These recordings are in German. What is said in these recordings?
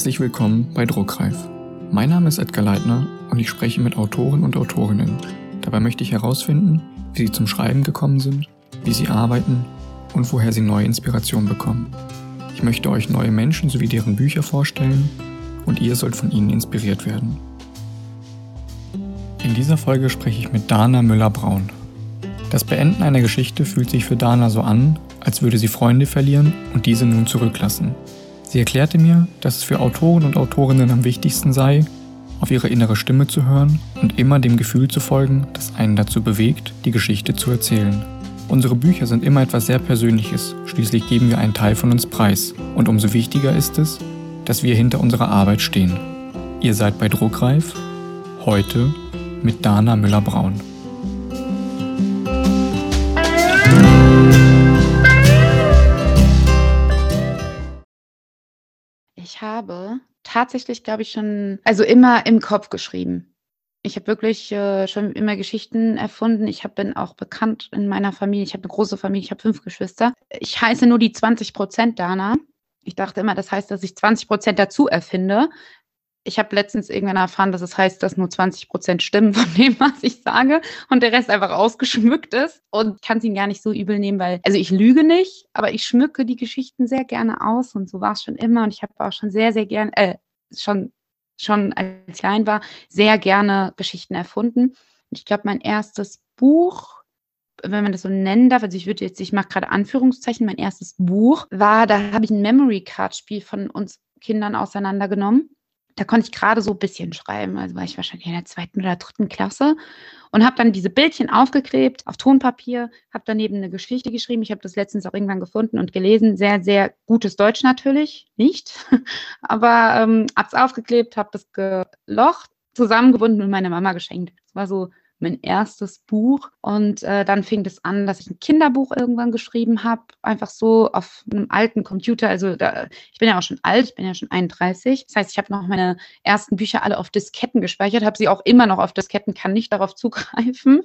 Herzlich willkommen bei Druckreif. Mein Name ist Edgar Leitner und ich spreche mit Autoren und Autorinnen. Dabei möchte ich herausfinden, wie sie zum Schreiben gekommen sind, wie sie arbeiten und woher sie neue Inspiration bekommen. Ich möchte euch neue Menschen sowie deren Bücher vorstellen und ihr sollt von ihnen inspiriert werden. In dieser Folge spreche ich mit Dana Müller-Braun. Das Beenden einer Geschichte fühlt sich für Dana so an, als würde sie Freunde verlieren und diese nun zurücklassen. Sie erklärte mir, dass es für Autoren und Autorinnen am wichtigsten sei, auf ihre innere Stimme zu hören und immer dem Gefühl zu folgen, das einen dazu bewegt, die Geschichte zu erzählen. Unsere Bücher sind immer etwas sehr Persönliches, schließlich geben wir einen Teil von uns preis. Und umso wichtiger ist es, dass wir hinter unserer Arbeit stehen. Ihr seid bei Druckreif, heute mit Dana Müller-Braun. Ich habe tatsächlich, glaube ich, schon, also immer im Kopf geschrieben. Ich habe wirklich äh, schon immer Geschichten erfunden. Ich hab, bin auch bekannt in meiner Familie. Ich habe eine große Familie, ich habe fünf Geschwister. Ich heiße nur die 20 Prozent Dana. Ich dachte immer, das heißt, dass ich 20 Prozent dazu erfinde ich habe letztens irgendwann erfahren, dass es heißt, dass nur 20 Prozent stimmen von dem, was ich sage und der Rest einfach ausgeschmückt ist. Und kann es ihn gar nicht so übel nehmen, weil, also ich lüge nicht, aber ich schmücke die Geschichten sehr gerne aus und so war es schon immer. Und ich habe auch schon sehr, sehr gerne, äh, schon, schon als ich klein war, sehr gerne Geschichten erfunden. Und ich glaube, mein erstes Buch, wenn man das so nennen darf, also ich würde jetzt, ich mache gerade Anführungszeichen, mein erstes Buch war, da habe ich ein Memory Card Spiel von uns Kindern auseinandergenommen da konnte ich gerade so ein bisschen schreiben. Also war ich wahrscheinlich in der zweiten oder dritten Klasse und habe dann diese Bildchen aufgeklebt auf Tonpapier, habe daneben eine Geschichte geschrieben. Ich habe das letztens auch irgendwann gefunden und gelesen. Sehr, sehr gutes Deutsch natürlich, nicht. Aber ähm, habe es aufgeklebt, habe das gelocht, zusammengebunden und meiner Mama geschenkt. Das war so mein erstes Buch. Und äh, dann fing es an, dass ich ein Kinderbuch irgendwann geschrieben habe, einfach so auf einem alten Computer. Also da, ich bin ja auch schon alt, ich bin ja schon 31. Das heißt, ich habe noch meine ersten Bücher alle auf Disketten gespeichert, habe sie auch immer noch auf Disketten, kann nicht darauf zugreifen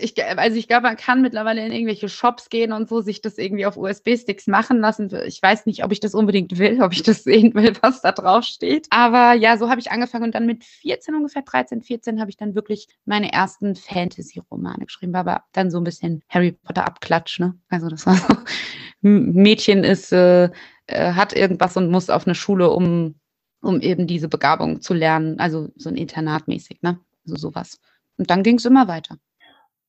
ich, also ich glaube, man kann mittlerweile in irgendwelche Shops gehen und so sich das irgendwie auf USB-Sticks machen lassen. Ich weiß nicht, ob ich das unbedingt will, ob ich das sehen will, was da drauf steht. Aber ja, so habe ich angefangen und dann mit 14 ungefähr, 13, 14 habe ich dann wirklich meine ersten Fantasy-Romane geschrieben. Aber dann so ein bisschen Harry Potter Abklatsch, ne? Also das war so, Mädchen ist, äh, äh, hat irgendwas und muss auf eine Schule, um, um eben diese Begabung zu lernen. Also so ein Internatmäßig, ne? Also sowas. Und dann ging es immer weiter.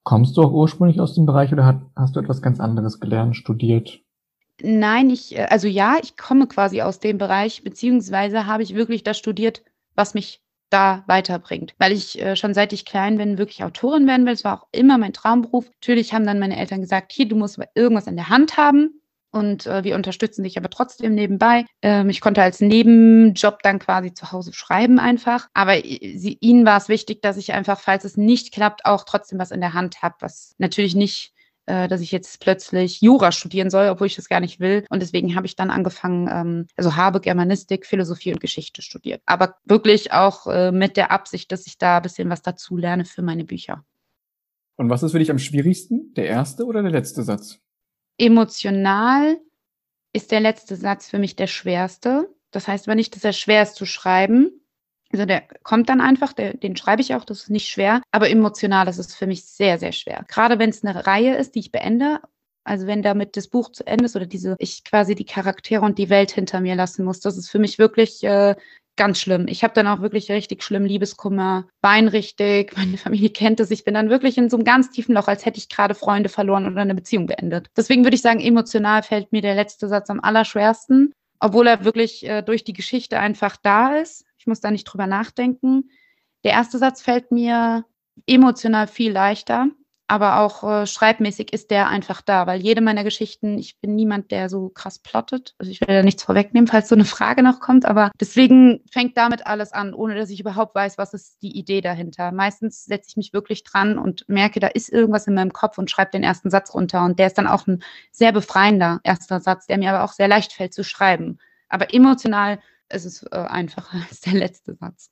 Kommst du auch ursprünglich aus dem Bereich oder hat, hast du etwas ganz anderes gelernt, studiert? Nein, ich, äh, also ja, ich komme quasi aus dem Bereich, beziehungsweise habe ich wirklich das studiert, was mich da weiterbringt. Weil ich äh, schon seit ich klein bin, wirklich Autorin werden will. Es war auch immer mein Traumberuf. Natürlich haben dann meine Eltern gesagt, hier, du musst irgendwas in der Hand haben und äh, wir unterstützen dich aber trotzdem nebenbei. Ähm, ich konnte als Nebenjob dann quasi zu Hause schreiben einfach. Aber sie, ihnen war es wichtig, dass ich einfach, falls es nicht klappt, auch trotzdem was in der Hand habe, was natürlich nicht äh, dass ich jetzt plötzlich Jura studieren soll, obwohl ich das gar nicht will. Und deswegen habe ich dann angefangen, ähm, also habe Germanistik, Philosophie und Geschichte studiert. Aber wirklich auch äh, mit der Absicht, dass ich da ein bisschen was dazu lerne für meine Bücher. Und was ist für dich am schwierigsten? Der erste oder der letzte Satz? Emotional ist der letzte Satz für mich der schwerste. Das heißt aber nicht, dass er schwer ist zu schreiben. Also der kommt dann einfach, der, den schreibe ich auch, das ist nicht schwer. Aber emotional ist es für mich sehr, sehr schwer. Gerade wenn es eine Reihe ist, die ich beende. Also wenn damit das Buch zu Ende ist oder diese, ich quasi die Charaktere und die Welt hinter mir lassen muss, das ist für mich wirklich äh, ganz schlimm. Ich habe dann auch wirklich richtig schlimm Liebeskummer, Bein richtig, meine Familie kennt es. Ich bin dann wirklich in so einem ganz tiefen Loch, als hätte ich gerade Freunde verloren oder eine Beziehung beendet. Deswegen würde ich sagen, emotional fällt mir der letzte Satz am allerschwersten, obwohl er wirklich äh, durch die Geschichte einfach da ist. Ich muss da nicht drüber nachdenken. Der erste Satz fällt mir emotional viel leichter aber auch äh, schreibmäßig ist der einfach da, weil jede meiner Geschichten, ich bin niemand, der so krass plottet. Also ich will da nichts vorwegnehmen, falls so eine Frage noch kommt, aber deswegen fängt damit alles an, ohne dass ich überhaupt weiß, was ist die Idee dahinter. Meistens setze ich mich wirklich dran und merke, da ist irgendwas in meinem Kopf und schreibe den ersten Satz runter und der ist dann auch ein sehr befreiender erster Satz, der mir aber auch sehr leicht fällt zu schreiben. Aber emotional ist es äh, einfacher als der letzte Satz.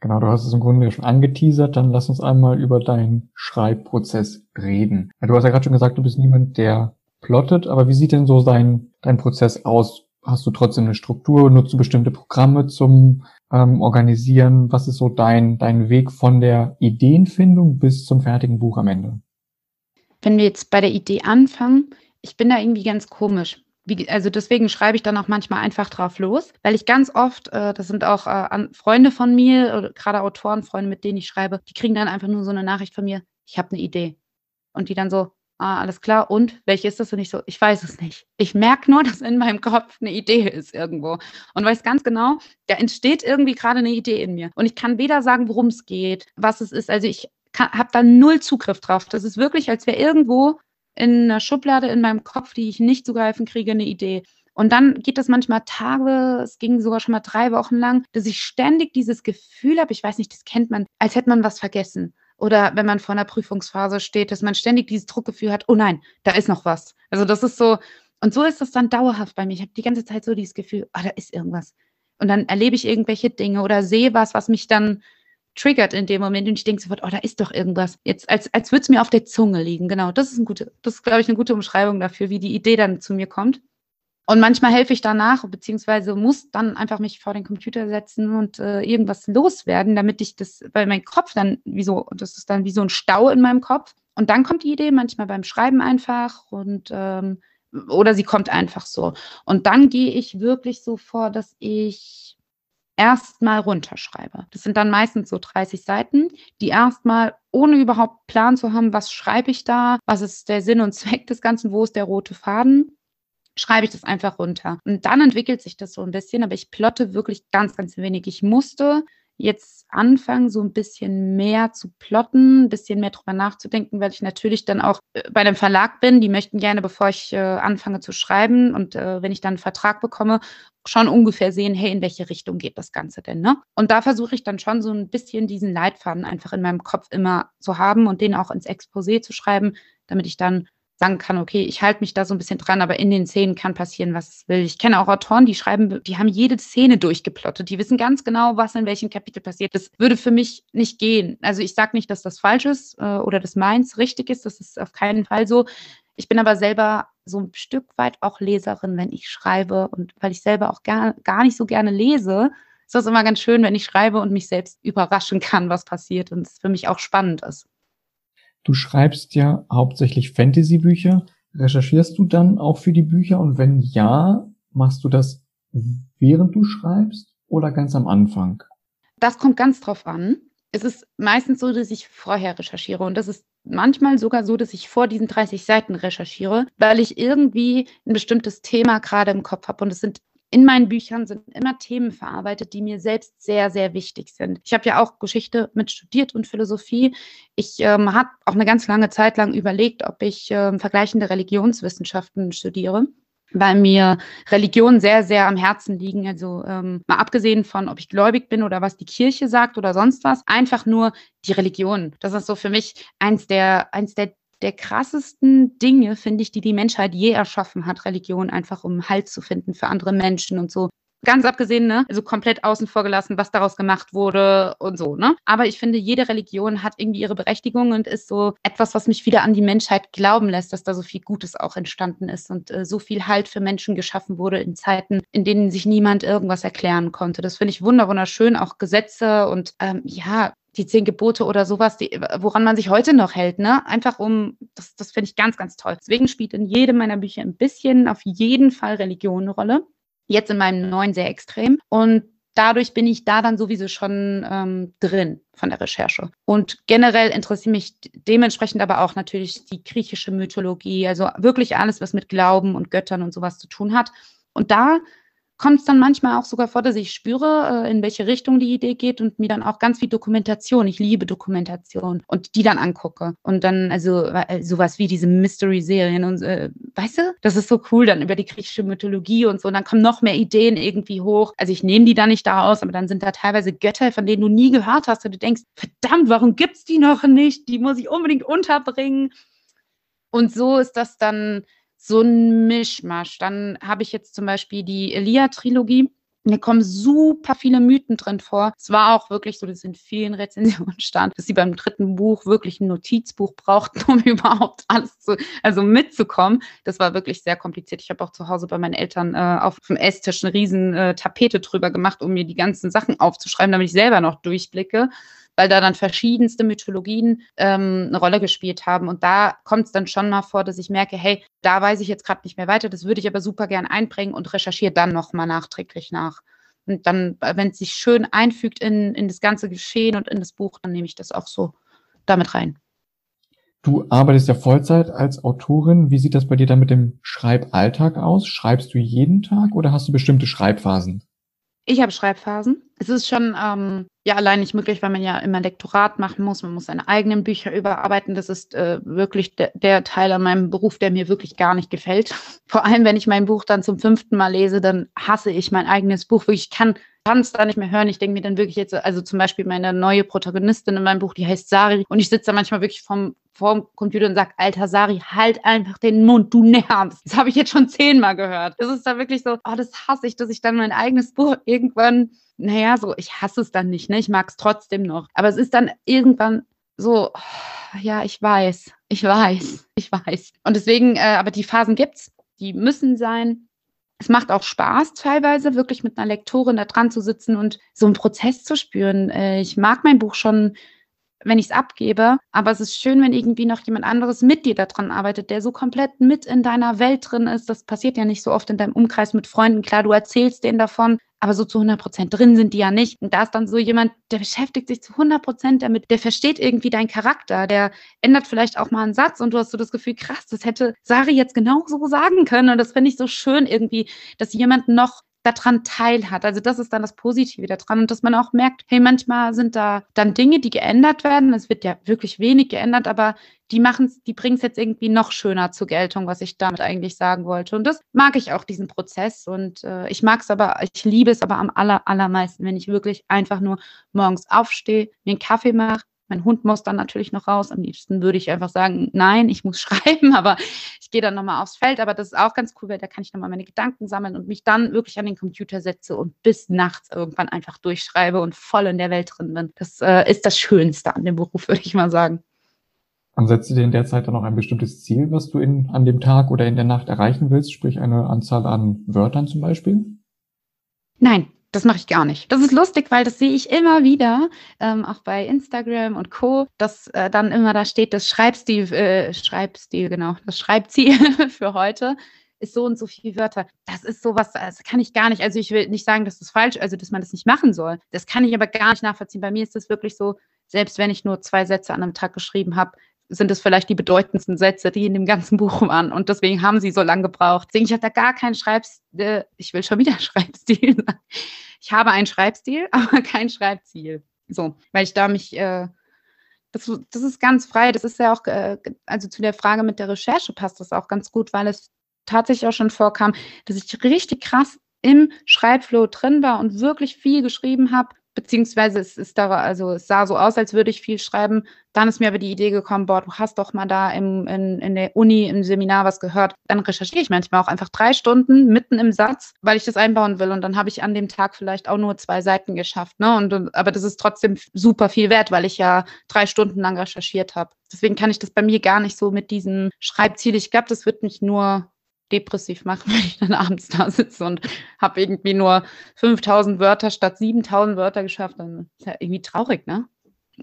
Genau, du hast es im Grunde schon angeteasert, dann lass uns einmal über deinen Schreibprozess reden. Du hast ja gerade schon gesagt, du bist niemand, der plottet, aber wie sieht denn so dein, dein Prozess aus? hast du trotzdem eine Struktur? Nutzt du bestimmte Programme zum ähm, Organisieren? Was ist so dein, dein Weg von der Ideenfindung bis zum fertigen Buch am Ende? Wenn wir jetzt bei der Idee anfangen, ich bin da irgendwie ganz komisch. Wie, also deswegen schreibe ich dann auch manchmal einfach drauf los, weil ich ganz oft, äh, das sind auch äh, Freunde von mir, gerade Autorenfreunde, mit denen ich schreibe, die kriegen dann einfach nur so eine Nachricht von mir, ich habe eine Idee. Und die dann so, ah, alles klar, und welche ist das? Und ich so, ich weiß es nicht. Ich merke nur, dass in meinem Kopf eine Idee ist irgendwo. Und weiß ganz genau, da entsteht irgendwie gerade eine Idee in mir. Und ich kann weder sagen, worum es geht, was es ist. Also ich habe da null Zugriff drauf. Das ist wirklich, als wäre irgendwo in einer Schublade in meinem Kopf, die ich nicht zugreifen kriege, eine Idee. Und dann geht das manchmal Tage, es ging sogar schon mal drei Wochen lang, dass ich ständig dieses Gefühl habe, ich weiß nicht, das kennt man, als hätte man was vergessen. Oder wenn man vor einer Prüfungsphase steht, dass man ständig dieses Druckgefühl hat, oh nein, da ist noch was. Also das ist so, und so ist das dann dauerhaft bei mir. Ich habe die ganze Zeit so dieses Gefühl, oh, da ist irgendwas. Und dann erlebe ich irgendwelche Dinge oder sehe was, was mich dann triggert in dem Moment und ich denke sofort, oh, da ist doch irgendwas. Jetzt, als, als würde es mir auf der Zunge liegen. Genau, das ist ein gute, das ist, glaube ich, eine gute Umschreibung dafür, wie die Idee dann zu mir kommt. Und manchmal helfe ich danach, beziehungsweise muss dann einfach mich vor den Computer setzen und äh, irgendwas loswerden, damit ich das, weil mein Kopf dann wie so, das ist dann wie so ein Stau in meinem Kopf. Und dann kommt die Idee, manchmal beim Schreiben einfach und ähm, oder sie kommt einfach so. Und dann gehe ich wirklich so vor, dass ich erstmal runterschreibe. Das sind dann meistens so 30 Seiten, die erstmal ohne überhaupt Plan zu haben, was schreibe ich da, was ist der Sinn und Zweck des Ganzen, wo ist der rote Faden, schreibe ich das einfach runter. Und dann entwickelt sich das so ein bisschen, aber ich plotte wirklich ganz, ganz wenig. Ich musste jetzt anfangen, so ein bisschen mehr zu plotten, ein bisschen mehr drüber nachzudenken, weil ich natürlich dann auch äh, bei einem Verlag bin. Die möchten gerne, bevor ich äh, anfange zu schreiben und äh, wenn ich dann einen Vertrag bekomme, schon ungefähr sehen, hey, in welche Richtung geht das Ganze denn, ne? Und da versuche ich dann schon so ein bisschen diesen Leitfaden einfach in meinem Kopf immer zu haben und den auch ins Exposé zu schreiben, damit ich dann sagen kann, okay, ich halte mich da so ein bisschen dran, aber in den Szenen kann passieren, was es will. Ich kenne auch Autoren, die schreiben, die haben jede Szene durchgeplottet. Die wissen ganz genau, was in welchem Kapitel passiert. Das würde für mich nicht gehen. Also ich sage nicht, dass das falsch ist äh, oder dass meins richtig ist. Das ist auf keinen Fall so. Ich bin aber selber so ein Stück weit auch Leserin, wenn ich schreibe. Und weil ich selber auch gar, gar nicht so gerne lese, ist das immer ganz schön, wenn ich schreibe und mich selbst überraschen kann, was passiert und es für mich auch spannend ist. Du schreibst ja hauptsächlich Fantasy-Bücher. Recherchierst du dann auch für die Bücher? Und wenn ja, machst du das während du schreibst oder ganz am Anfang? Das kommt ganz drauf an. Es ist meistens so, dass ich vorher recherchiere und das ist manchmal sogar so, dass ich vor diesen 30 Seiten recherchiere, weil ich irgendwie ein bestimmtes Thema gerade im Kopf habe und es sind in meinen Büchern sind immer Themen verarbeitet, die mir selbst sehr, sehr wichtig sind. Ich habe ja auch Geschichte mit studiert und Philosophie. Ich ähm, habe auch eine ganz lange Zeit lang überlegt, ob ich ähm, vergleichende Religionswissenschaften studiere weil mir Religionen sehr, sehr am Herzen liegen. Also ähm, mal abgesehen von, ob ich gläubig bin oder was die Kirche sagt oder sonst was, einfach nur die Religion. Das ist so für mich eins der, eins der der krassesten Dinge, finde ich, die die Menschheit je erschaffen hat, Religion, einfach um Halt zu finden für andere Menschen und so. Ganz abgesehen, ne, also komplett außen vor gelassen, was daraus gemacht wurde und so, ne. Aber ich finde, jede Religion hat irgendwie ihre Berechtigung und ist so etwas, was mich wieder an die Menschheit glauben lässt, dass da so viel Gutes auch entstanden ist und äh, so viel Halt für Menschen geschaffen wurde in Zeiten, in denen sich niemand irgendwas erklären konnte. Das finde ich wunderschön, auch Gesetze und ähm, ja, die zehn Gebote oder sowas, die, woran man sich heute noch hält, ne? Einfach um, das, das finde ich ganz, ganz toll. Deswegen spielt in jedem meiner Bücher ein bisschen auf jeden Fall Religion eine Rolle. Jetzt in meinem neuen sehr extrem. Und dadurch bin ich da dann sowieso schon ähm, drin von der Recherche. Und generell interessiert mich dementsprechend aber auch natürlich die griechische Mythologie, also wirklich alles, was mit Glauben und Göttern und sowas zu tun hat. Und da kommt es dann manchmal auch sogar vor, dass ich spüre, äh, in welche Richtung die Idee geht und mir dann auch ganz viel Dokumentation, ich liebe Dokumentation und die dann angucke. Und dann also äh, sowas wie diese Mystery-Serien und äh, weißt du, das ist so cool dann über die griechische Mythologie und so. Und dann kommen noch mehr Ideen irgendwie hoch. Also ich nehme die da nicht da aus, aber dann sind da teilweise Götter, von denen du nie gehört hast und du denkst, verdammt, warum gibt's die noch nicht? Die muss ich unbedingt unterbringen. Und so ist das dann so ein Mischmasch. Dann habe ich jetzt zum Beispiel die Elia-Trilogie. Mir kommen super viele Mythen drin vor. Es war auch wirklich so, dass in vielen Rezensionen stand, dass sie beim dritten Buch wirklich ein Notizbuch brauchten, um überhaupt alles zu, also mitzukommen. Das war wirklich sehr kompliziert. Ich habe auch zu Hause bei meinen Eltern äh, auf dem Esstisch eine riesen äh, Tapete drüber gemacht, um mir die ganzen Sachen aufzuschreiben, damit ich selber noch durchblicke weil da dann verschiedenste Mythologien ähm, eine Rolle gespielt haben. Und da kommt es dann schon mal vor, dass ich merke, hey, da weiß ich jetzt gerade nicht mehr weiter, das würde ich aber super gern einbringen und recherchiere dann nochmal nachträglich nach. Und dann, äh, wenn es sich schön einfügt in, in das ganze Geschehen und in das Buch, dann nehme ich das auch so damit rein. Du arbeitest ja Vollzeit als Autorin. Wie sieht das bei dir dann mit dem Schreiballtag aus? Schreibst du jeden Tag oder hast du bestimmte Schreibphasen? Ich habe Schreibphasen. Es ist schon ähm, ja allein nicht möglich, weil man ja immer Lektorat machen muss. Man muss seine eigenen Bücher überarbeiten. Das ist äh, wirklich de der Teil an meinem Beruf, der mir wirklich gar nicht gefällt. Vor allem, wenn ich mein Buch dann zum fünften Mal lese, dann hasse ich mein eigenes Buch. Ich kann es da nicht mehr hören. Ich denke mir dann wirklich jetzt, also zum Beispiel meine neue Protagonistin in meinem Buch, die heißt Sari. Und ich sitze da manchmal wirklich vom, vorm Computer und sage, alter Sari, halt einfach den Mund, du nervst. Das habe ich jetzt schon zehnmal gehört. Das ist da wirklich so, oh, das hasse ich, dass ich dann mein eigenes Buch irgendwann, naja, so, ich hasse es dann nicht, ne? Ich mag es trotzdem noch. Aber es ist dann irgendwann so, ja, ich weiß, ich weiß, ich weiß. Und deswegen, äh, aber die Phasen gibt's, die müssen sein es macht auch Spaß, teilweise wirklich mit einer Lektorin da dran zu sitzen und so einen Prozess zu spüren. Äh, ich mag mein Buch schon, wenn ich es abgebe, aber es ist schön, wenn irgendwie noch jemand anderes mit dir daran arbeitet, der so komplett mit in deiner Welt drin ist. Das passiert ja nicht so oft in deinem Umkreis mit Freunden. Klar, du erzählst denen davon, aber so zu 100 Prozent drin sind die ja nicht. Und da ist dann so jemand, der beschäftigt sich zu 100 Prozent damit, der versteht irgendwie deinen Charakter, der ändert vielleicht auch mal einen Satz und du hast so das Gefühl, krass, das hätte Sari jetzt genau so sagen können. Und das finde ich so schön irgendwie, dass jemand noch daran teilhat. Also das ist dann das Positive daran und dass man auch merkt, hey, manchmal sind da dann Dinge, die geändert werden. Es wird ja wirklich wenig geändert, aber die machen die bringen es jetzt irgendwie noch schöner zur Geltung, was ich damit eigentlich sagen wollte. Und das mag ich auch, diesen Prozess. Und äh, ich mag es aber, ich liebe es aber am aller, allermeisten, wenn ich wirklich einfach nur morgens aufstehe, mir einen Kaffee mache, mein Hund muss dann natürlich noch raus. Am liebsten würde ich einfach sagen, nein, ich muss schreiben, aber ich gehe dann nochmal aufs Feld. Aber das ist auch ganz cool, weil da kann ich nochmal meine Gedanken sammeln und mich dann wirklich an den Computer setze und bis nachts irgendwann einfach durchschreibe und voll in der Welt drin bin. Das äh, ist das Schönste an dem Beruf, würde ich mal sagen. Und setzt du dir in der Zeit dann noch ein bestimmtes Ziel, was du in, an dem Tag oder in der Nacht erreichen willst, sprich eine Anzahl an Wörtern zum Beispiel? Nein, das mache ich gar nicht. Das ist lustig, weil das sehe ich immer wieder, ähm, auch bei Instagram und Co., dass äh, dann immer da steht, das Schreibstil, äh, Schreibstil, genau, das Schreibziel für heute ist so und so viele Wörter. Das ist sowas, das kann ich gar nicht. Also ich will nicht sagen, dass das falsch, also dass man das nicht machen soll. Das kann ich aber gar nicht nachvollziehen. Bei mir ist das wirklich so, selbst wenn ich nur zwei Sätze an einem Tag geschrieben habe, sind es vielleicht die bedeutendsten Sätze, die in dem ganzen Buch waren. Und deswegen haben sie so lange gebraucht. Deswegen, ich hatte da gar keinen Schreibstil. Ich will schon wieder Schreibstil sagen. Ich habe einen Schreibstil, aber kein Schreibziel. So, weil ich da mich, äh, das, das ist ganz frei. Das ist ja auch, äh, also zu der Frage mit der Recherche passt das auch ganz gut, weil es tatsächlich auch schon vorkam, dass ich richtig krass im Schreibflow drin war und wirklich viel geschrieben habe beziehungsweise es ist da, also es sah so aus, als würde ich viel schreiben. Dann ist mir aber die Idee gekommen, boah, du hast doch mal da im, in, in der Uni im Seminar was gehört. Dann recherchiere ich manchmal auch einfach drei Stunden mitten im Satz, weil ich das einbauen will. Und dann habe ich an dem Tag vielleicht auch nur zwei Seiten geschafft. Ne? Und, aber das ist trotzdem super viel wert, weil ich ja drei Stunden lang recherchiert habe. Deswegen kann ich das bei mir gar nicht so mit diesem Schreibziel. Ich glaube, das wird mich nur depressiv machen, wenn ich dann abends da sitze und habe irgendwie nur 5000 Wörter statt 7000 Wörter geschafft, dann ist ja irgendwie traurig, ne?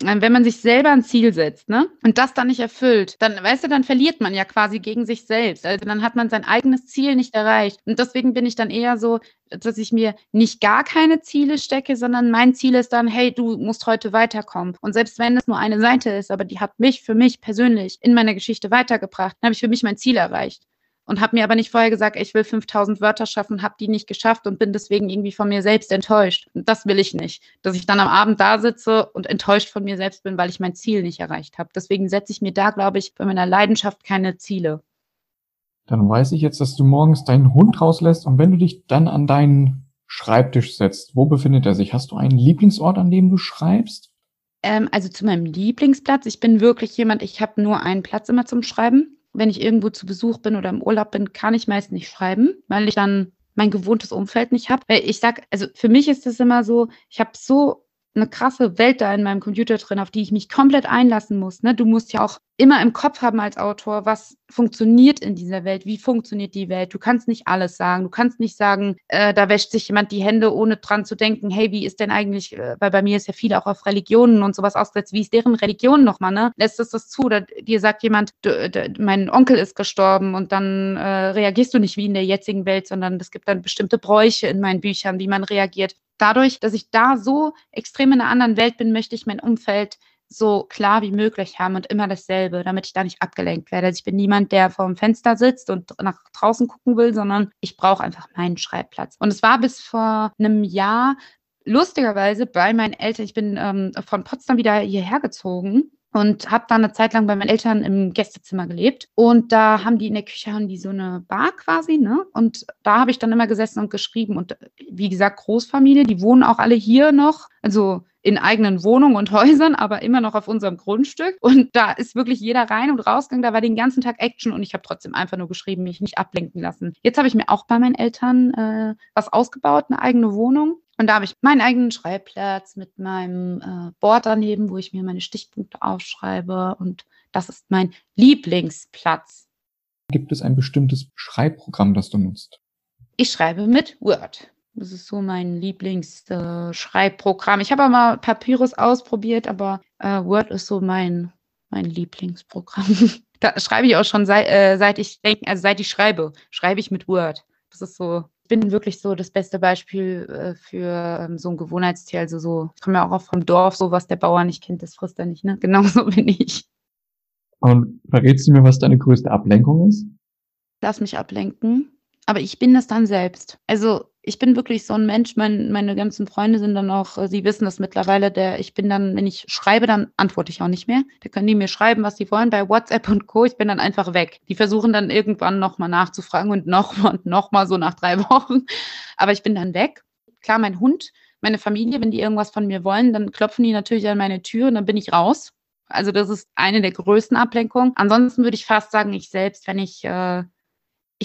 Wenn man sich selber ein Ziel setzt, ne? Und das dann nicht erfüllt, dann, weißt du, dann verliert man ja quasi gegen sich selbst. Also dann hat man sein eigenes Ziel nicht erreicht. Und deswegen bin ich dann eher so, dass ich mir nicht gar keine Ziele stecke, sondern mein Ziel ist dann, hey, du musst heute weiterkommen. Und selbst wenn es nur eine Seite ist, aber die hat mich für mich persönlich in meiner Geschichte weitergebracht, dann habe ich für mich mein Ziel erreicht und habe mir aber nicht vorher gesagt, ich will 5000 Wörter schaffen, habe die nicht geschafft und bin deswegen irgendwie von mir selbst enttäuscht. Und das will ich nicht, dass ich dann am Abend da sitze und enttäuscht von mir selbst bin, weil ich mein Ziel nicht erreicht habe. Deswegen setze ich mir da, glaube ich, bei meiner Leidenschaft keine Ziele. Dann weiß ich jetzt, dass du morgens deinen Hund rauslässt und wenn du dich dann an deinen Schreibtisch setzt, wo befindet er sich? Hast du einen Lieblingsort, an dem du schreibst? Ähm, also zu meinem Lieblingsplatz. Ich bin wirklich jemand, ich habe nur einen Platz immer zum Schreiben wenn ich irgendwo zu Besuch bin oder im Urlaub bin, kann ich meist nicht schreiben, weil ich dann mein gewohntes Umfeld nicht habe. Ich sag, also für mich ist es immer so, ich habe so eine krasse Welt da in meinem Computer drin, auf die ich mich komplett einlassen muss. Ne? Du musst ja auch immer im Kopf haben als Autor, was funktioniert in dieser Welt, wie funktioniert die Welt. Du kannst nicht alles sagen. Du kannst nicht sagen, äh, da wäscht sich jemand die Hände, ohne dran zu denken, hey, wie ist denn eigentlich, äh, weil bei mir ist ja viel auch auf Religionen und sowas ausgesetzt, wie ist deren Religion nochmal, ne? Lässt es das zu? Oder dir sagt jemand, du, du, mein Onkel ist gestorben und dann äh, reagierst du nicht wie in der jetzigen Welt, sondern es gibt dann bestimmte Bräuche in meinen Büchern, wie man reagiert dadurch, dass ich da so extrem in einer anderen Welt bin, möchte ich mein Umfeld so klar wie möglich haben und immer dasselbe, damit ich da nicht abgelenkt werde. Also ich bin niemand, der vorm Fenster sitzt und nach draußen gucken will, sondern ich brauche einfach meinen Schreibplatz. Und es war bis vor einem Jahr lustigerweise bei meinen Eltern, ich bin ähm, von Potsdam wieder hierher gezogen und habe dann eine Zeit lang bei meinen Eltern im Gästezimmer gelebt. Und da haben die in der Küche haben die so eine Bar quasi, ne? Und da habe ich dann immer gesessen und geschrieben. Und wie gesagt, Großfamilie, die wohnen auch alle hier noch, also in eigenen Wohnungen und Häusern, aber immer noch auf unserem Grundstück. Und da ist wirklich jeder rein und rausgegangen. Da war den ganzen Tag Action und ich habe trotzdem einfach nur geschrieben, mich nicht ablenken lassen. Jetzt habe ich mir auch bei meinen Eltern äh, was ausgebaut, eine eigene Wohnung. Und da habe ich meinen eigenen Schreibplatz mit meinem äh, Board daneben, wo ich mir meine Stichpunkte aufschreibe. Und das ist mein Lieblingsplatz. Gibt es ein bestimmtes Schreibprogramm, das du nutzt? Ich schreibe mit Word. Das ist so mein Lieblingsschreibprogramm. Äh, ich habe auch mal Papyrus ausprobiert, aber äh, Word ist so mein, mein Lieblingsprogramm. da schreibe ich auch schon seit, äh, seit ich denke, also seit ich schreibe, schreibe ich mit Word. Das ist so bin wirklich so das beste Beispiel äh, für ähm, so ein Gewohnheitstier. Also so, ich komme ja auch vom Dorf, so was der Bauer nicht kennt, das frisst er nicht, ne? Genauso bin ich. Und verrätst du mir, was deine größte Ablenkung ist? Lass mich ablenken. Aber ich bin das dann selbst. Also ich bin wirklich so ein Mensch, mein, meine ganzen Freunde sind dann auch, äh, sie wissen das mittlerweile, der, ich bin dann, wenn ich schreibe, dann antworte ich auch nicht mehr. Da können die mir schreiben, was sie wollen bei WhatsApp und Co. Ich bin dann einfach weg. Die versuchen dann irgendwann nochmal nachzufragen und nochmal und nochmal so nach drei Wochen. Aber ich bin dann weg. Klar, mein Hund, meine Familie, wenn die irgendwas von mir wollen, dann klopfen die natürlich an meine Tür und dann bin ich raus. Also das ist eine der größten Ablenkungen. Ansonsten würde ich fast sagen, ich selbst, wenn ich äh,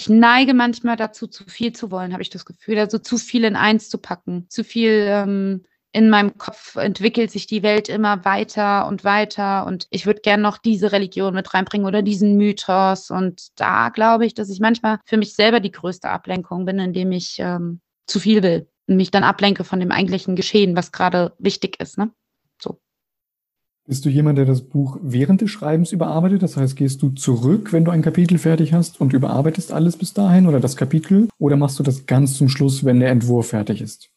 ich neige manchmal dazu, zu viel zu wollen, habe ich das Gefühl. Also zu viel in eins zu packen. Zu viel ähm, in meinem Kopf entwickelt sich die Welt immer weiter und weiter. Und ich würde gerne noch diese Religion mit reinbringen oder diesen Mythos. Und da glaube ich, dass ich manchmal für mich selber die größte Ablenkung bin, indem ich ähm, zu viel will und mich dann ablenke von dem eigentlichen Geschehen, was gerade wichtig ist. Ne? Bist du jemand, der das Buch während des Schreibens überarbeitet? Das heißt, gehst du zurück, wenn du ein Kapitel fertig hast und überarbeitest alles bis dahin oder das Kapitel? Oder machst du das ganz zum Schluss, wenn der Entwurf fertig ist?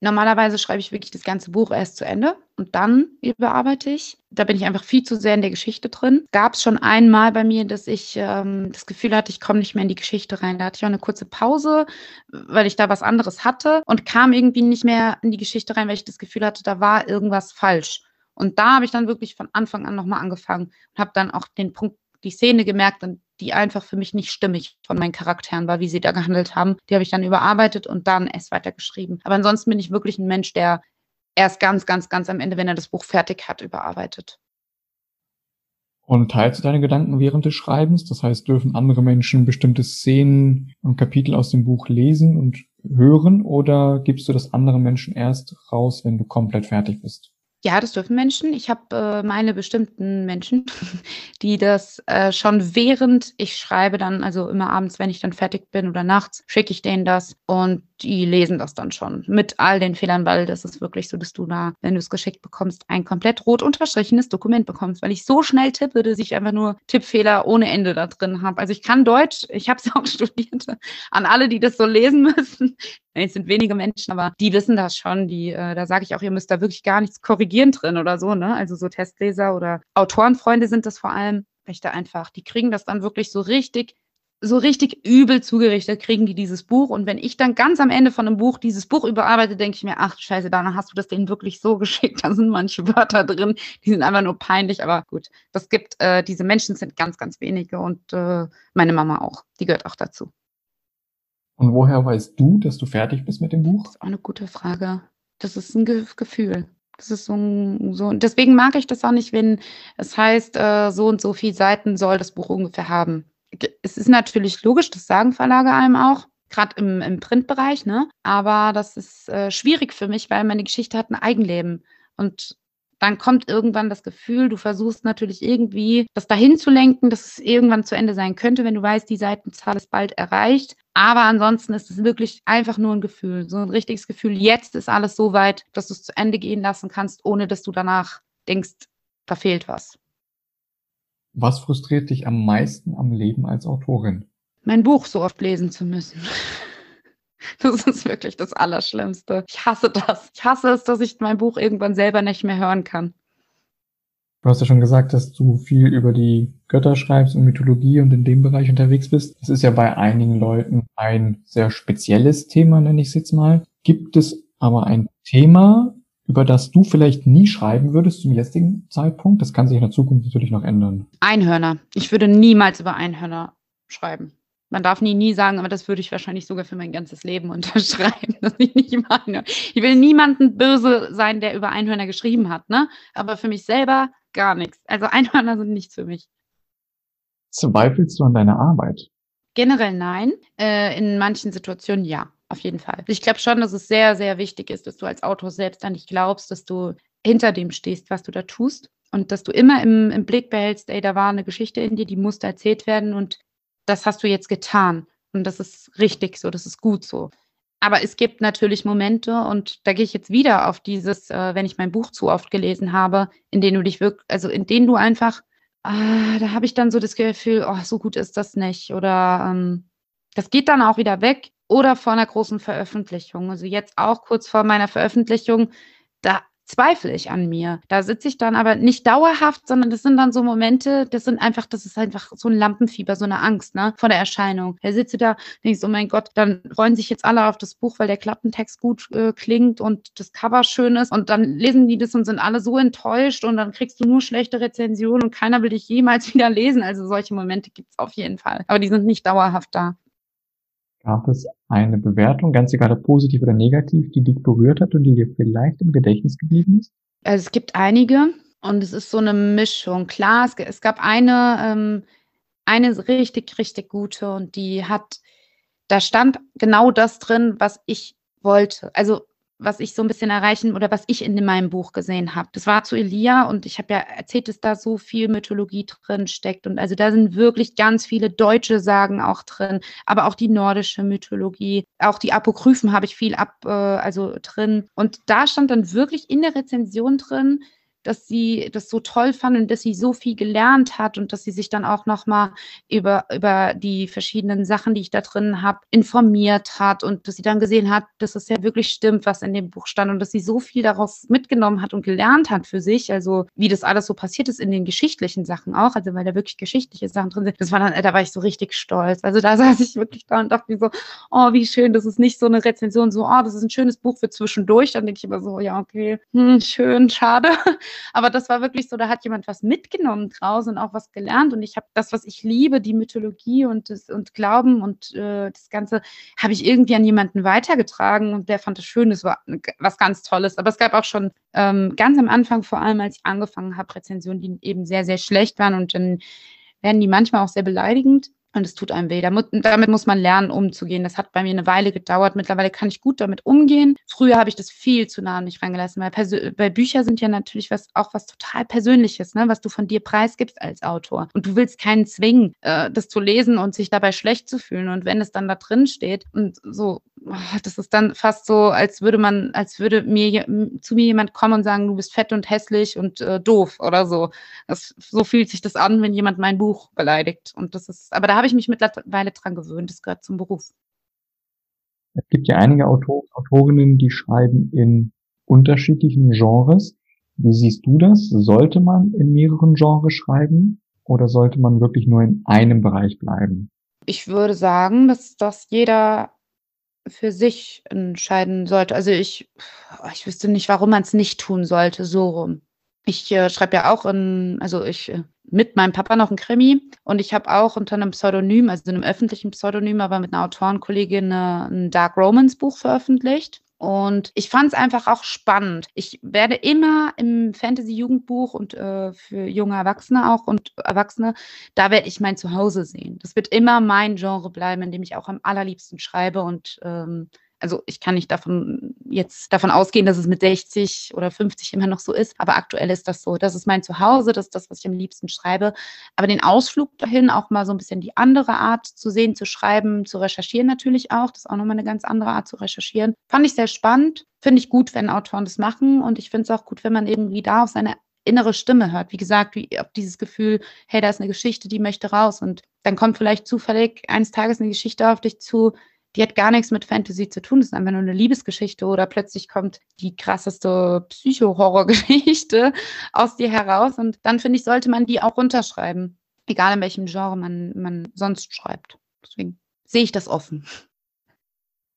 Normalerweise schreibe ich wirklich das ganze Buch erst zu Ende und dann überarbeite ich. Da bin ich einfach viel zu sehr in der Geschichte drin. Gab es schon einmal bei mir, dass ich ähm, das Gefühl hatte, ich komme nicht mehr in die Geschichte rein. Da hatte ich auch eine kurze Pause, weil ich da was anderes hatte und kam irgendwie nicht mehr in die Geschichte rein, weil ich das Gefühl hatte, da war irgendwas falsch. Und da habe ich dann wirklich von Anfang an nochmal angefangen und habe dann auch den Punkt, die Szene gemerkt die einfach für mich nicht stimmig von meinen Charakteren war, wie sie da gehandelt haben. Die habe ich dann überarbeitet und dann erst weitergeschrieben. Aber ansonsten bin ich wirklich ein Mensch, der erst ganz, ganz, ganz am Ende, wenn er das Buch fertig hat, überarbeitet. Und teilst du deine Gedanken während des Schreibens? Das heißt, dürfen andere Menschen bestimmte Szenen und Kapitel aus dem Buch lesen und hören oder gibst du das anderen Menschen erst raus, wenn du komplett fertig bist? Ja, das dürfen Menschen. Ich habe äh, meine bestimmten Menschen, die das äh, schon während ich schreibe, dann, also immer abends, wenn ich dann fertig bin oder nachts, schicke ich denen das und die lesen das dann schon mit all den Fehlern, weil das ist wirklich so, dass du da, wenn du es geschickt bekommst, ein komplett rot unterstrichenes Dokument bekommst, weil ich so schnell tippe, dass ich einfach nur Tippfehler ohne Ende da drin habe. Also ich kann Deutsch, ich habe es auch studiert, an alle, die das so lesen müssen. Es sind wenige Menschen, aber die wissen das schon. Die, äh, da sage ich auch, ihr müsst da wirklich gar nichts korrigieren drin oder so, ne? Also so Testleser oder Autorenfreunde sind das vor allem. Rechte einfach. Die kriegen das dann wirklich so richtig so richtig übel zugerichtet kriegen die dieses Buch. Und wenn ich dann ganz am Ende von einem Buch dieses Buch überarbeite, denke ich mir, ach scheiße, danach hast du das denen wirklich so geschickt. Da sind manche Wörter drin, die sind einfach nur peinlich. Aber gut, das gibt, äh, diese Menschen sind ganz, ganz wenige und äh, meine Mama auch. Die gehört auch dazu. Und woher weißt du, dass du fertig bist mit dem Buch? Das ist auch eine gute Frage. Das ist ein Ge Gefühl. Das ist so, ein, so deswegen mag ich das auch nicht, wenn es heißt, äh, so und so viele Seiten soll das Buch ungefähr haben es ist natürlich logisch, das sagen Verlage einem auch. gerade im, im Printbereich, ne? Aber das ist äh, schwierig für mich, weil meine Geschichte hat ein Eigenleben. Und dann kommt irgendwann das Gefühl, du versuchst natürlich irgendwie das dahin zu lenken, dass es irgendwann zu Ende sein könnte, wenn du weißt, die Seitenzahl ist bald erreicht. Aber ansonsten ist es wirklich einfach nur ein Gefühl, so ein richtiges Gefühl. Jetzt ist alles so weit, dass du es zu Ende gehen lassen kannst, ohne dass du danach denkst, da fehlt was. Was frustriert dich am meisten am Leben als Autorin? Mein Buch so oft lesen zu müssen. Das ist wirklich das Allerschlimmste. Ich hasse das. Ich hasse es, dass ich mein Buch irgendwann selber nicht mehr hören kann. Du hast ja schon gesagt, dass du viel über die Götter schreibst und Mythologie und in dem Bereich unterwegs bist. Das ist ja bei einigen Leuten ein sehr spezielles Thema, nenne ich es jetzt mal. Gibt es aber ein Thema, über das du vielleicht nie schreiben würdest zum jetzigen Zeitpunkt? Das kann sich in der Zukunft natürlich noch ändern. Einhörner. Ich würde niemals über Einhörner schreiben. Man darf nie, nie sagen, aber das würde ich wahrscheinlich sogar für mein ganzes Leben unterschreiben, dass ich nicht meine. Ich will niemanden böse sein, der über Einhörner geschrieben hat, ne? Aber für mich selber gar nichts. Also Einhörner sind nichts für mich. Zweifelst du an deiner Arbeit? Generell nein. Äh, in manchen Situationen ja, auf jeden Fall. Ich glaube schon, dass es sehr, sehr wichtig ist, dass du als Autor selbst an dich glaubst, dass du hinter dem stehst, was du da tust. Und dass du immer im, im Blick behältst, ey, da war eine Geschichte in dir, die musste erzählt werden und das hast du jetzt getan. Und das ist richtig so, das ist gut so. Aber es gibt natürlich Momente, und da gehe ich jetzt wieder auf dieses, äh, wenn ich mein Buch zu oft gelesen habe, in denen du dich wirklich, also in denen du einfach, ah, da habe ich dann so das Gefühl, oh, so gut ist das nicht. Oder ähm, das geht dann auch wieder weg. Oder vor einer großen Veröffentlichung. Also jetzt auch kurz vor meiner Veröffentlichung, da zweifle ich an mir. Da sitze ich dann aber nicht dauerhaft, sondern das sind dann so Momente, das sind einfach, das ist einfach so ein Lampenfieber, so eine Angst, ne, vor der Erscheinung. Da sitze da, denkst, oh mein Gott, dann freuen sich jetzt alle auf das Buch, weil der Klappentext gut äh, klingt und das Cover schön ist und dann lesen die das und sind alle so enttäuscht und dann kriegst du nur schlechte Rezensionen und keiner will dich jemals wieder lesen. Also solche Momente gibt es auf jeden Fall. Aber die sind nicht dauerhaft da. Gab es eine Bewertung, ganz egal ob positiv oder negativ, die dich berührt hat und die dir vielleicht im Gedächtnis geblieben ist? Also es gibt einige und es ist so eine Mischung. Klar, es, es gab eine, ähm, eine richtig, richtig gute und die hat, da stand genau das drin, was ich wollte. Also was ich so ein bisschen erreichen oder was ich in meinem Buch gesehen habe. Das war zu Elia und ich habe ja erzählt, dass da so viel Mythologie drin steckt und also da sind wirklich ganz viele deutsche Sagen auch drin, aber auch die nordische Mythologie, auch die Apokryphen habe ich viel ab, äh, also drin und da stand dann wirklich in der Rezension drin, dass sie das so toll fand und dass sie so viel gelernt hat und dass sie sich dann auch nochmal über, über die verschiedenen Sachen, die ich da drin habe, informiert hat und dass sie dann gesehen hat, dass es ja wirklich stimmt, was in dem Buch stand und dass sie so viel daraus mitgenommen hat und gelernt hat für sich, also wie das alles so passiert ist in den geschichtlichen Sachen auch, also weil da wirklich geschichtliche Sachen drin sind. Das war dann, da war ich so richtig stolz. Also da saß ich wirklich da und dachte mir so, oh, wie schön, das ist nicht so eine Rezension, so, oh, das ist ein schönes Buch für zwischendurch. Dann denke ich immer so, ja, okay, hm, schön, schade. Aber das war wirklich so, da hat jemand was mitgenommen draus und auch was gelernt. Und ich habe das, was ich liebe, die Mythologie und, das, und Glauben und äh, das Ganze, habe ich irgendwie an jemanden weitergetragen und der fand es schön. Das war was ganz Tolles. Aber es gab auch schon ähm, ganz am Anfang, vor allem als ich angefangen habe, Rezensionen, die eben sehr, sehr schlecht waren und dann werden die manchmal auch sehr beleidigend. Und es tut einem weh. Damit, muss man lernen, umzugehen. Das hat bei mir eine Weile gedauert. Mittlerweile kann ich gut damit umgehen. Früher habe ich das viel zu nah an mich rangelassen, weil, weil Bücher sind ja natürlich was, auch was total Persönliches, ne? was du von dir preisgibst als Autor. Und du willst keinen zwingen, äh, das zu lesen und sich dabei schlecht zu fühlen. Und wenn es dann da drin steht und so, oh, das ist dann fast so, als würde man, als würde mir zu mir jemand kommen und sagen, du bist fett und hässlich und äh, doof oder so. Das, so fühlt sich das an, wenn jemand mein Buch beleidigt. Und das ist, aber da habe ich mich mittlerweile dran gewöhnt. Das gehört zum Beruf. Es gibt ja einige Autor Autorinnen, die schreiben in unterschiedlichen Genres. Wie siehst du das? Sollte man in mehreren Genres schreiben oder sollte man wirklich nur in einem Bereich bleiben? Ich würde sagen, dass das jeder für sich entscheiden sollte. Also ich, ich wüsste nicht, warum man es nicht tun sollte, so rum. Ich äh, schreibe ja auch in, also ich äh, mit meinem Papa noch ein Krimi und ich habe auch unter einem Pseudonym, also einem öffentlichen Pseudonym, aber mit einer Autorenkollegin eine, ein Dark Romance Buch veröffentlicht. Und ich fand es einfach auch spannend. Ich werde immer im Fantasy-Jugendbuch und äh, für junge Erwachsene auch und Erwachsene, da werde ich mein Zuhause sehen. Das wird immer mein Genre bleiben, in dem ich auch am allerliebsten schreibe und ähm, also ich kann nicht davon jetzt davon ausgehen, dass es mit 60 oder 50 immer noch so ist, aber aktuell ist das so. Das ist mein Zuhause, das ist das, was ich am liebsten schreibe. Aber den Ausflug dahin, auch mal so ein bisschen die andere Art zu sehen, zu schreiben, zu recherchieren natürlich auch, das ist auch nochmal eine ganz andere Art zu recherchieren, fand ich sehr spannend. Finde ich gut, wenn Autoren das machen und ich finde es auch gut, wenn man irgendwie da auf seine innere Stimme hört. Wie gesagt, wie dieses Gefühl, hey, da ist eine Geschichte, die möchte raus. Und dann kommt vielleicht zufällig eines Tages eine Geschichte auf dich zu, die hat gar nichts mit Fantasy zu tun, das ist einfach nur eine Liebesgeschichte oder plötzlich kommt die krasseste Psycho-Horror-Geschichte aus dir heraus und dann finde ich, sollte man die auch runterschreiben, egal in welchem Genre man, man sonst schreibt. Deswegen sehe ich das offen.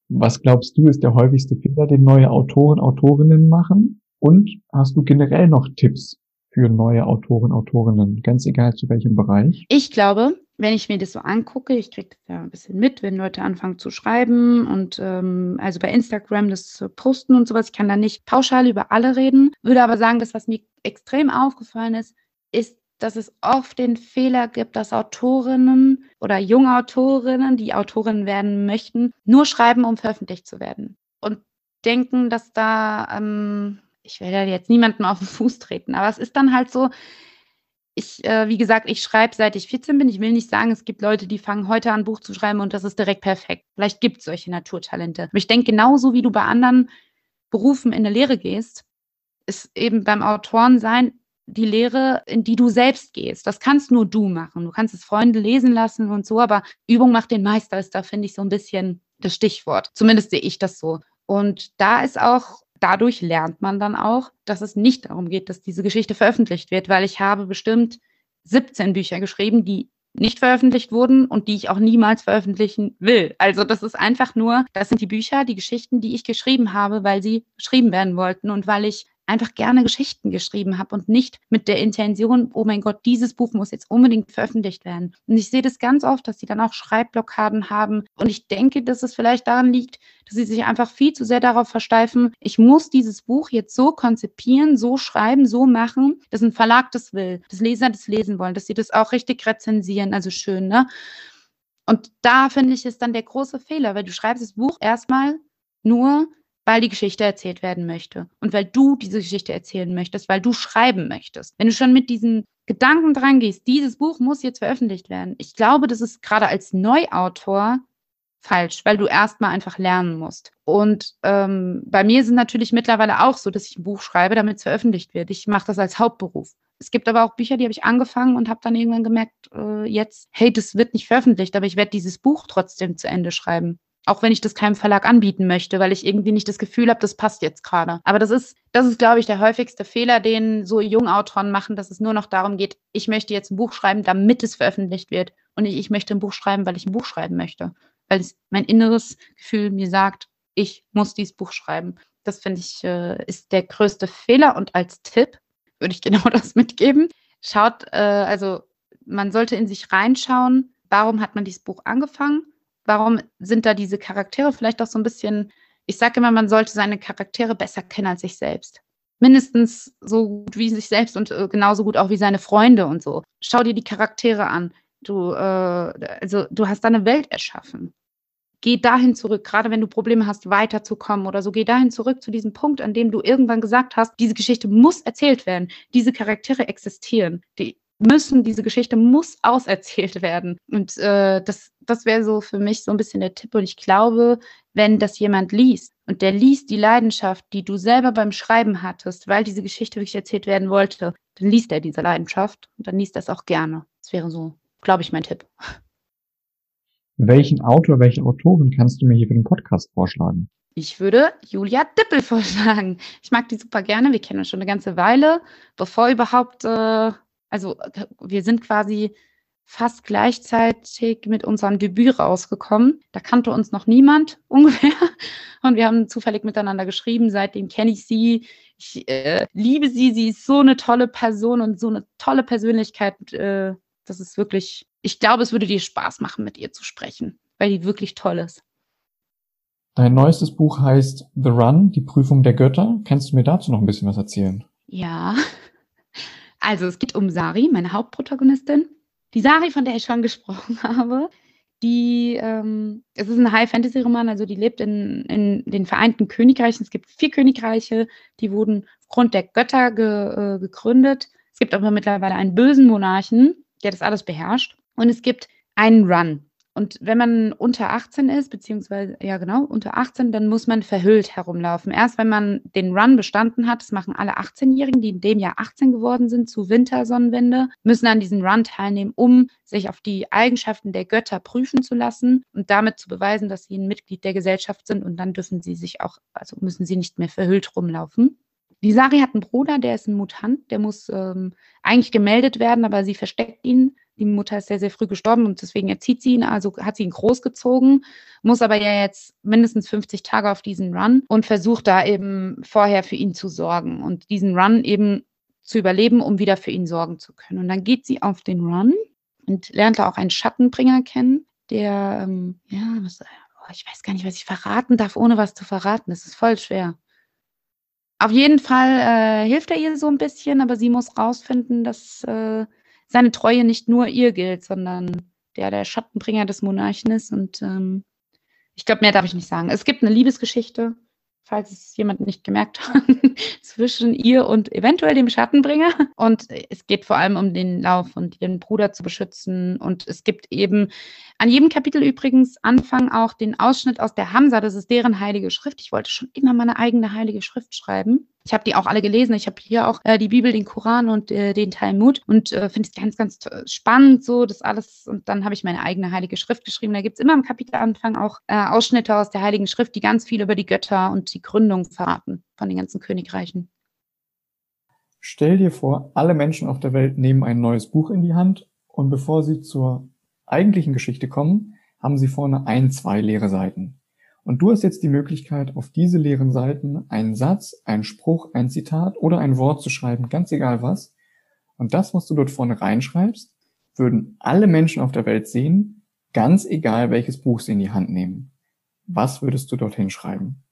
Was glaubst du, ist der häufigste Fehler, den neue Autoren, Autorinnen machen? Und hast du generell noch Tipps für neue Autoren, Autorinnen, ganz egal zu welchem Bereich? Ich glaube, wenn ich mir das so angucke, ich kriege das ja ein bisschen mit, wenn Leute anfangen zu schreiben und ähm, also bei Instagram das posten und sowas, ich kann da nicht pauschal über alle reden, würde aber sagen, dass was mir extrem aufgefallen ist, ist, dass es oft den Fehler gibt, dass Autorinnen oder junge Autorinnen, die Autorinnen werden möchten, nur schreiben, um veröffentlicht zu werden. Und denken, dass da, ähm, ich werde jetzt niemandem auf den Fuß treten, aber es ist dann halt so, ich, äh, wie gesagt, ich schreibe seit ich 14 bin. Ich will nicht sagen, es gibt Leute, die fangen heute an, Buch zu schreiben und das ist direkt perfekt. Vielleicht gibt es solche Naturtalente. Aber ich denke, genauso wie du bei anderen Berufen in eine Lehre gehst, ist eben beim Autorensein die Lehre, in die du selbst gehst. Das kannst nur du machen. Du kannst es Freunde lesen lassen und so, aber Übung macht den Meister, ist da, finde ich, so ein bisschen das Stichwort. Zumindest sehe ich das so. Und da ist auch dadurch lernt man dann auch, dass es nicht darum geht, dass diese Geschichte veröffentlicht wird, weil ich habe bestimmt 17 Bücher geschrieben, die nicht veröffentlicht wurden und die ich auch niemals veröffentlichen will. Also das ist einfach nur, das sind die Bücher, die Geschichten, die ich geschrieben habe, weil sie geschrieben werden wollten und weil ich einfach gerne Geschichten geschrieben habe und nicht mit der Intention, oh mein Gott, dieses Buch muss jetzt unbedingt veröffentlicht werden. Und ich sehe das ganz oft, dass sie dann auch Schreibblockaden haben. Und ich denke, dass es vielleicht daran liegt, dass sie sich einfach viel zu sehr darauf versteifen, ich muss dieses Buch jetzt so konzipieren, so schreiben, so machen, dass ein Verlag das will, dass Leser das lesen wollen, dass sie das auch richtig rezensieren, also schön, ne? Und da finde ich, ist dann der große Fehler, weil du schreibst das Buch erstmal nur, weil die Geschichte erzählt werden möchte und weil du diese Geschichte erzählen möchtest, weil du schreiben möchtest. Wenn du schon mit diesen Gedanken dran gehst, dieses Buch muss jetzt veröffentlicht werden. Ich glaube, das ist gerade als Neuautor falsch, weil du erstmal einfach lernen musst. Und ähm, bei mir sind natürlich mittlerweile auch so, dass ich ein Buch schreibe, damit es veröffentlicht wird. Ich mache das als Hauptberuf. Es gibt aber auch Bücher, die habe ich angefangen und habe dann irgendwann gemerkt, äh, jetzt, hey, das wird nicht veröffentlicht, aber ich werde dieses Buch trotzdem zu Ende schreiben. Auch wenn ich das keinem Verlag anbieten möchte, weil ich irgendwie nicht das Gefühl habe, das passt jetzt gerade. Aber das ist, das ist, glaube ich, der häufigste Fehler, den so Jungautoren machen, dass es nur noch darum geht, ich möchte jetzt ein Buch schreiben, damit es veröffentlicht wird. Und nicht, ich möchte ein Buch schreiben, weil ich ein Buch schreiben möchte. Weil es mein inneres Gefühl mir sagt, ich muss dieses Buch schreiben. Das finde ich, äh, ist der größte Fehler. Und als Tipp würde ich genau das mitgeben. Schaut, äh, also man sollte in sich reinschauen, warum hat man dieses Buch angefangen? Warum sind da diese Charaktere vielleicht auch so ein bisschen, ich sage immer, man sollte seine Charaktere besser kennen als sich selbst. Mindestens so gut wie sich selbst und äh, genauso gut auch wie seine Freunde und so. Schau dir die Charaktere an. Du, äh, also du hast deine Welt erschaffen. Geh dahin zurück, gerade wenn du Probleme hast, weiterzukommen oder so. Geh dahin zurück zu diesem Punkt, an dem du irgendwann gesagt hast, diese Geschichte muss erzählt werden. Diese Charaktere existieren. Die müssen, diese Geschichte muss auserzählt werden. Und äh, das, das wäre so für mich so ein bisschen der Tipp. Und ich glaube, wenn das jemand liest und der liest die Leidenschaft, die du selber beim Schreiben hattest, weil diese Geschichte wirklich erzählt werden wollte, dann liest er diese Leidenschaft und dann liest er es auch gerne. Das wäre so, glaube ich, mein Tipp. Welchen Autor, welche Autorin kannst du mir hier für den Podcast vorschlagen? Ich würde Julia Dippel vorschlagen. Ich mag die super gerne. Wir kennen uns schon eine ganze Weile, bevor überhaupt äh, also wir sind quasi fast gleichzeitig mit unserem Debüt rausgekommen. Da kannte uns noch niemand ungefähr. Und wir haben zufällig miteinander geschrieben. Seitdem kenne ich sie. Ich äh, liebe sie. Sie ist so eine tolle Person und so eine tolle Persönlichkeit. Äh, das ist wirklich, ich glaube, es würde dir Spaß machen, mit ihr zu sprechen, weil die wirklich toll ist. Dein neuestes Buch heißt The Run, die Prüfung der Götter. Kannst du mir dazu noch ein bisschen was erzählen? Ja. Also es geht um Sari, meine Hauptprotagonistin. Die Sari, von der ich schon gesprochen habe, die, ähm, es ist ein High-Fantasy-Roman, also die lebt in, in den Vereinten Königreichen. Es gibt vier Königreiche, die wurden aufgrund der Götter ge, äh, gegründet. Es gibt aber mittlerweile einen bösen Monarchen, der das alles beherrscht. Und es gibt einen Run. Und wenn man unter 18 ist, beziehungsweise, ja genau, unter 18, dann muss man verhüllt herumlaufen. Erst wenn man den Run bestanden hat, das machen alle 18-Jährigen, die in dem Jahr 18 geworden sind, zu Wintersonnenwende, müssen an diesem Run teilnehmen, um sich auf die Eigenschaften der Götter prüfen zu lassen und damit zu beweisen, dass sie ein Mitglied der Gesellschaft sind. Und dann dürfen sie sich auch, also müssen sie nicht mehr verhüllt rumlaufen. Die hat einen Bruder, der ist ein Mutant, der muss ähm, eigentlich gemeldet werden, aber sie versteckt ihn die Mutter ist sehr, sehr früh gestorben und deswegen erzieht sie ihn, also hat sie ihn großgezogen, muss aber ja jetzt mindestens 50 Tage auf diesen Run und versucht da eben vorher für ihn zu sorgen und diesen Run eben zu überleben, um wieder für ihn sorgen zu können. Und dann geht sie auf den Run und lernt da auch einen Schattenbringer kennen, der, ähm, ja, was, oh, ich weiß gar nicht, was ich verraten darf, ohne was zu verraten. Das ist voll schwer. Auf jeden Fall äh, hilft er ihr so ein bisschen, aber sie muss rausfinden, dass äh, seine Treue nicht nur ihr gilt, sondern der der Schattenbringer des Monarchen ist. Und ähm, ich glaube, mehr darf ich nicht sagen. Es gibt eine Liebesgeschichte, falls es jemand nicht gemerkt hat, zwischen ihr und eventuell dem Schattenbringer. Und es geht vor allem um den Lauf und ihren Bruder zu beschützen. Und es gibt eben an jedem Kapitel übrigens Anfang auch den Ausschnitt aus der Hamza, das ist deren heilige Schrift. Ich wollte schon immer meine eigene heilige Schrift schreiben. Ich habe die auch alle gelesen. Ich habe hier auch äh, die Bibel, den Koran und äh, den Talmud und äh, finde es ganz, ganz spannend, so das alles. Und dann habe ich meine eigene heilige Schrift geschrieben. Da gibt es immer im Kapitelanfang auch äh, Ausschnitte aus der heiligen Schrift, die ganz viel über die Götter und die Gründung verraten von den ganzen Königreichen. Stell dir vor, alle Menschen auf der Welt nehmen ein neues Buch in die Hand und bevor sie zur eigentlichen Geschichte kommen, haben sie vorne ein, zwei leere Seiten. Und du hast jetzt die Möglichkeit, auf diese leeren Seiten einen Satz, einen Spruch, ein Zitat oder ein Wort zu schreiben, ganz egal was. Und das, was du dort vorne reinschreibst, würden alle Menschen auf der Welt sehen, ganz egal welches Buch sie in die Hand nehmen. Was würdest du dorthin schreiben?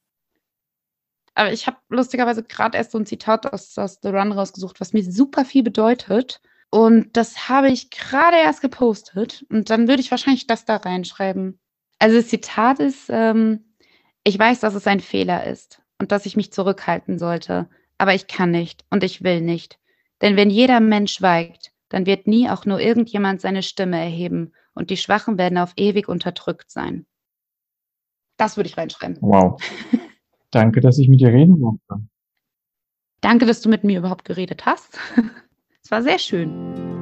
Aber ich habe lustigerweise gerade erst so ein Zitat aus, aus The Run rausgesucht, was mir super viel bedeutet. Und das habe ich gerade erst gepostet. Und dann würde ich wahrscheinlich das da reinschreiben. Also das Zitat ist, ähm, ich weiß, dass es ein Fehler ist und dass ich mich zurückhalten sollte, aber ich kann nicht und ich will nicht. Denn wenn jeder Mensch schweigt, dann wird nie auch nur irgendjemand seine Stimme erheben und die Schwachen werden auf ewig unterdrückt sein. Das würde ich reinschreiben. Wow. Danke, dass ich mit dir reden durfte. Danke, dass du mit mir überhaupt geredet hast. Es war sehr schön.